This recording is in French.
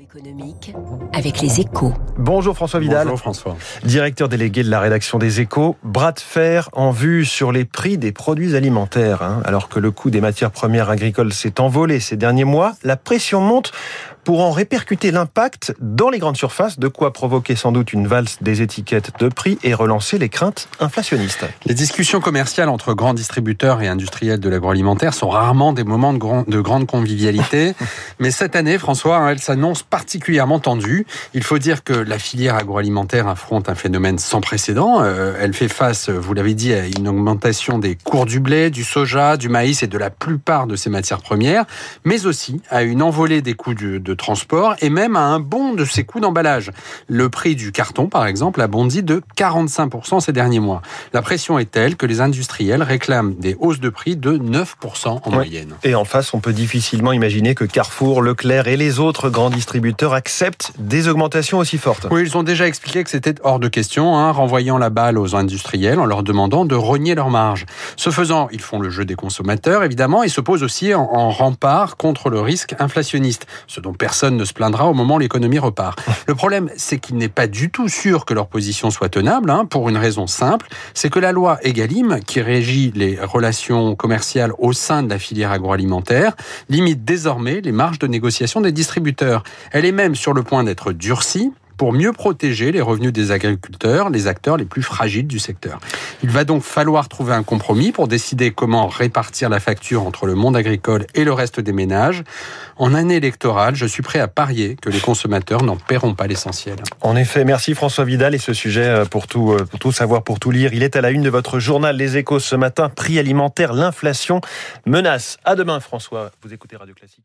économique avec les échos. Bonjour François Vidal. Bonjour François. Directeur délégué de la rédaction des échos. Bras de fer en vue sur les prix des produits alimentaires. Hein. Alors que le coût des matières premières agricoles s'est envolé ces derniers mois, la pression monte pour en répercuter l'impact dans les grandes surfaces, de quoi provoquer sans doute une valse des étiquettes de prix et relancer les craintes inflationnistes. Les discussions commerciales entre grands distributeurs et industriels de l'agroalimentaire sont rarement des moments de, grand, de grande convivialité, mais cette année, François, hein, elle particulièrement tendue. Il faut dire que la filière agroalimentaire affronte un phénomène sans précédent. Euh, elle fait face, vous l'avez dit, à une augmentation des cours du blé, du soja, du maïs et de la plupart de ces matières premières, mais aussi à une envolée des coûts de transport et même à un bond de ses coûts d'emballage. Le prix du carton, par exemple, a bondi de 45% ces derniers mois. La pression est telle que les industriels réclament des hausses de prix de 9% en moyenne. Et en face, on peut difficilement imaginer que Carrefour, Leclerc et les autres grands distributeurs acceptent des augmentations aussi fortes. Oui, ils ont déjà expliqué que c'était hors de question, hein, renvoyant la balle aux industriels en leur demandant de rogner leurs marges. Ce faisant, ils font le jeu des consommateurs, évidemment, et se posent aussi en, en rempart contre le risque inflationniste, ce dont personne ne se plaindra au moment où l'économie repart. Le problème, c'est qu'il n'est pas du tout sûr que leur position soit tenable, hein, pour une raison simple, c'est que la loi Egalim, qui régit les relations commerciales au sein de la filière agroalimentaire, limite désormais les marges de négociation des distributeurs. Elle est même sur le point d'être durcie pour mieux protéger les revenus des agriculteurs, les acteurs les plus fragiles du secteur. Il va donc falloir trouver un compromis pour décider comment répartir la facture entre le monde agricole et le reste des ménages. En année électorale, je suis prêt à parier que les consommateurs n'en paieront pas l'essentiel. En effet, merci François Vidal et ce sujet euh, pour tout, euh, pour tout savoir, pour tout lire. Il est à la une de votre journal Les Échos ce matin. Prix alimentaire, l'inflation menace. À demain François. Vous écoutez Radio Classique.